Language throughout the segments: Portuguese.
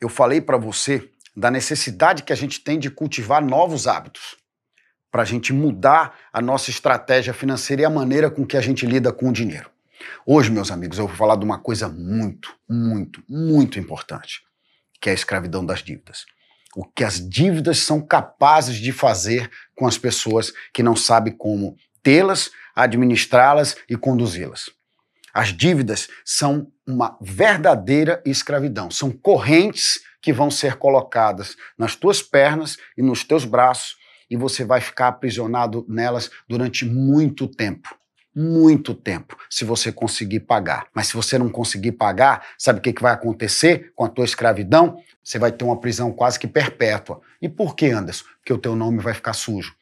eu falei para você da necessidade que a gente tem de cultivar novos hábitos para a gente mudar a nossa estratégia financeira e a maneira com que a gente lida com o dinheiro. Hoje, meus amigos, eu vou falar de uma coisa muito, muito, muito importante, que é a escravidão das dívidas. O que as dívidas são capazes de fazer com as pessoas que não sabem como tê-las, administrá-las e conduzi-las. As dívidas são uma verdadeira escravidão, são correntes que vão ser colocadas nas tuas pernas e nos teus braços e você vai ficar aprisionado nelas durante muito tempo muito tempo se você conseguir pagar. Mas se você não conseguir pagar, sabe o que, vai acontecer com a tua escravidão? Você vai ter uma prisão quase que perpétua. E por que, Anderson? Porque o teu nome vai ficar sujo.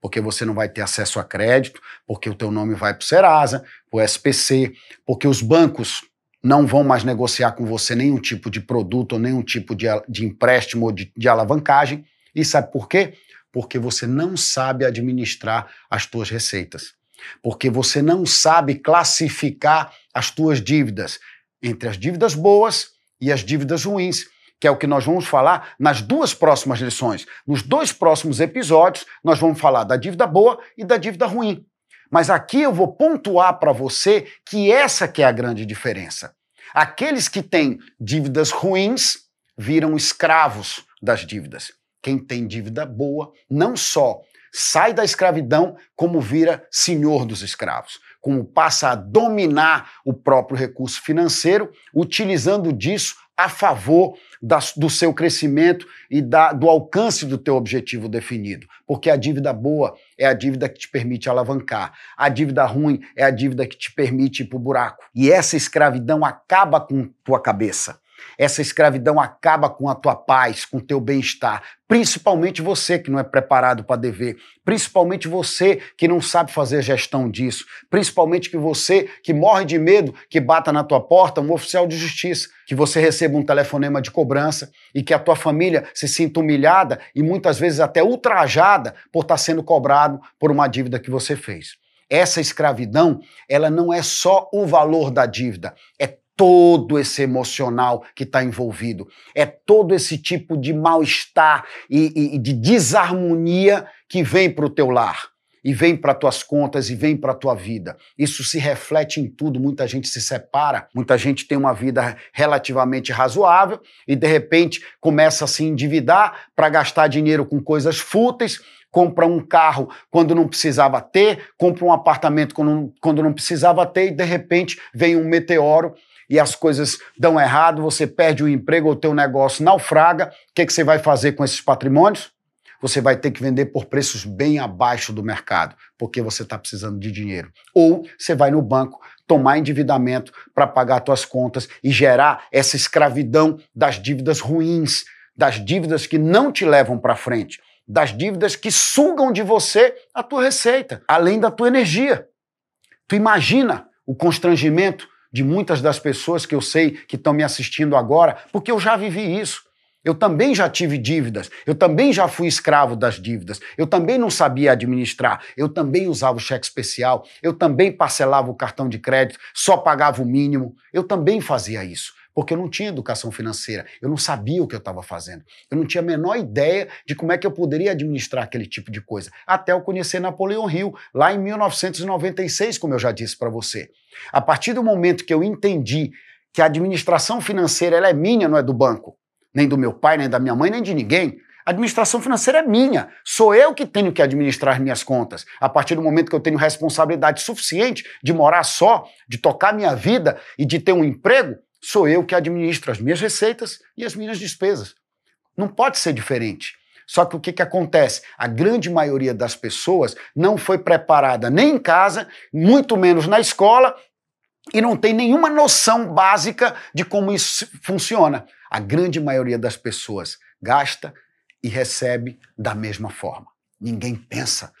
Porque você não vai ter acesso a crédito, porque o teu nome vai para o Serasa, para o SPC, porque os bancos não vão mais negociar com você nenhum tipo de produto ou nenhum tipo de, de empréstimo ou de, de alavancagem. E sabe por quê? Porque você não sabe administrar as tuas receitas porque você não sabe classificar as tuas dívidas entre as dívidas boas e as dívidas ruins, que é o que nós vamos falar nas duas próximas lições. Nos dois próximos episódios, nós vamos falar da dívida boa e da dívida ruim. Mas aqui eu vou pontuar para você que essa que é a grande diferença. Aqueles que têm dívidas ruins viram escravos das dívidas. Quem tem dívida boa não só sai da escravidão como vira senhor dos escravos, como passa a dominar o próprio recurso financeiro, utilizando disso a favor da, do seu crescimento e da, do alcance do teu objetivo definido. Porque a dívida boa é a dívida que te permite alavancar, a dívida ruim é a dívida que te permite ir para o buraco. E essa escravidão acaba com tua cabeça. Essa escravidão acaba com a tua paz, com o teu bem-estar, principalmente você que não é preparado para dever, principalmente você que não sabe fazer gestão disso, principalmente que você que morre de medo que bata na tua porta um oficial de justiça, que você receba um telefonema de cobrança e que a tua família se sinta humilhada e muitas vezes até ultrajada por estar sendo cobrado por uma dívida que você fez. Essa escravidão, ela não é só o valor da dívida, é todo esse emocional que está envolvido, é todo esse tipo de mal-estar e, e, de desarmonia que vem para o teu lar. E vem para tuas contas e vem para tua vida. Isso se reflete em tudo. Muita gente se separa, muita gente tem uma vida relativamente razoável e de repente começa a se endividar para gastar dinheiro com coisas fúteis, compra um carro quando não precisava ter, compra um apartamento quando, quando não precisava ter e de repente vem um meteoro e as coisas dão errado, você perde o emprego, o teu negócio naufraga, o que, que você vai fazer com esses patrimônios? Você vai ter que vender por preços bem abaixo do mercado, porque você está precisando de dinheiro. Ou você vai no banco tomar endividamento para pagar suas contas e gerar essa escravidão das dívidas ruins, das dívidas que não te levam para frente, das dívidas que sugam de você a tua receita, além da tua energia. Tu imagina o constrangimento de muitas das pessoas que eu sei que estão me assistindo agora, porque eu já vivi isso. Eu também já tive dívidas, eu também já fui escravo das dívidas, eu também não sabia administrar, eu também usava o cheque especial, eu também parcelava o cartão de crédito, só pagava o mínimo, eu também fazia isso porque eu não tinha educação financeira, eu não sabia o que eu estava fazendo, eu não tinha a menor ideia de como é que eu poderia administrar aquele tipo de coisa, até eu conhecer Napoleão Hill, lá em 1996, como eu já disse para você. A partir do momento que eu entendi que a administração financeira ela é minha, não é do banco, nem do meu pai, nem da minha mãe, nem de ninguém. A administração financeira é minha. Sou eu que tenho que administrar minhas contas. A partir do momento que eu tenho responsabilidade suficiente de morar só, de tocar minha vida e de ter um emprego, sou eu que administro as minhas receitas e as minhas despesas. Não pode ser diferente. Só que o que, que acontece? A grande maioria das pessoas não foi preparada nem em casa, muito menos na escola, e não tem nenhuma noção básica de como isso funciona. A grande maioria das pessoas gasta e recebe da mesma forma. Ninguém pensa.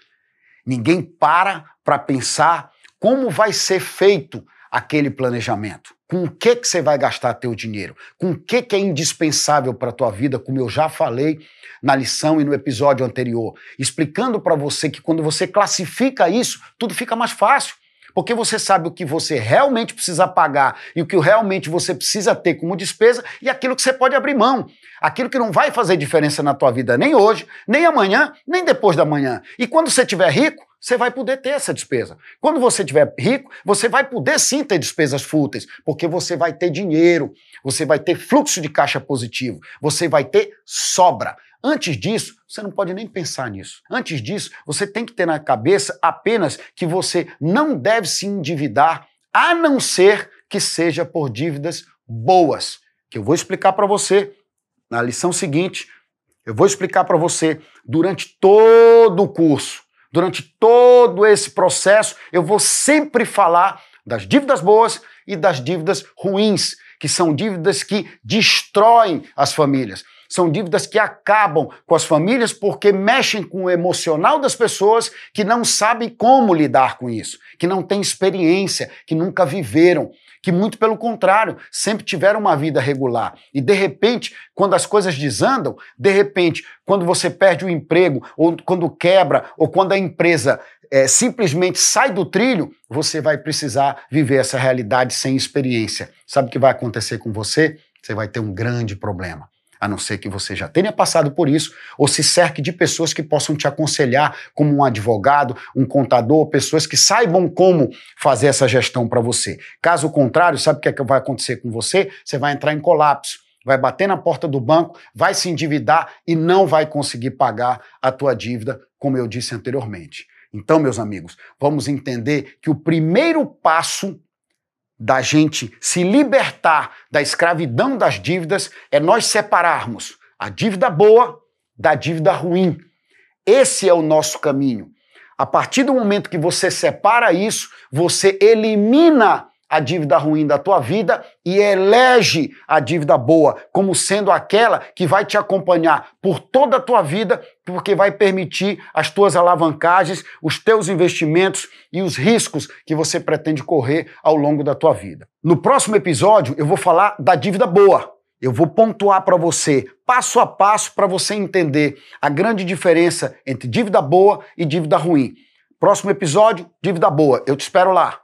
Ninguém para para pensar como vai ser feito aquele planejamento. Com o que, que você vai gastar teu dinheiro? Com o que, que é indispensável para a tua vida, como eu já falei na lição e no episódio anterior, explicando para você que quando você classifica isso, tudo fica mais fácil. Porque você sabe o que você realmente precisa pagar e o que realmente você precisa ter como despesa e aquilo que você pode abrir mão. Aquilo que não vai fazer diferença na tua vida nem hoje, nem amanhã, nem depois da manhã. E quando você estiver rico, você vai poder ter essa despesa. Quando você estiver rico, você vai poder sim ter despesas fúteis, porque você vai ter dinheiro, você vai ter fluxo de caixa positivo, você vai ter sobra. Antes disso, você não pode nem pensar nisso. Antes disso, você tem que ter na cabeça apenas que você não deve se endividar, a não ser que seja por dívidas boas, que eu vou explicar para você na lição seguinte. Eu vou explicar para você durante todo o curso, durante todo esse processo, eu vou sempre falar das dívidas boas e das dívidas ruins, que são dívidas que destroem as famílias. São dívidas que acabam com as famílias porque mexem com o emocional das pessoas que não sabem como lidar com isso, que não têm experiência, que nunca viveram, que muito pelo contrário, sempre tiveram uma vida regular. E de repente, quando as coisas desandam, de repente, quando você perde o emprego, ou quando quebra, ou quando a empresa é, simplesmente sai do trilho, você vai precisar viver essa realidade sem experiência. Sabe o que vai acontecer com você? Você vai ter um grande problema a não ser que você já tenha passado por isso, ou se cerque de pessoas que possam te aconselhar, como um advogado, um contador, pessoas que saibam como fazer essa gestão para você. Caso contrário, sabe o que, é que vai acontecer com você? Você vai entrar em colapso, vai bater na porta do banco, vai se endividar e não vai conseguir pagar a tua dívida, como eu disse anteriormente. Então, meus amigos, vamos entender que o primeiro passo da gente se libertar da escravidão das dívidas é nós separarmos a dívida boa da dívida ruim. Esse é o nosso caminho. A partir do momento que você separa isso, você elimina a dívida ruim da tua vida e elege a dívida boa como sendo aquela que vai te acompanhar por toda a tua vida, porque vai permitir as tuas alavancagens, os teus investimentos e os riscos que você pretende correr ao longo da tua vida. No próximo episódio, eu vou falar da dívida boa. Eu vou pontuar para você, passo a passo, para você entender a grande diferença entre dívida boa e dívida ruim. Próximo episódio, dívida boa. Eu te espero lá.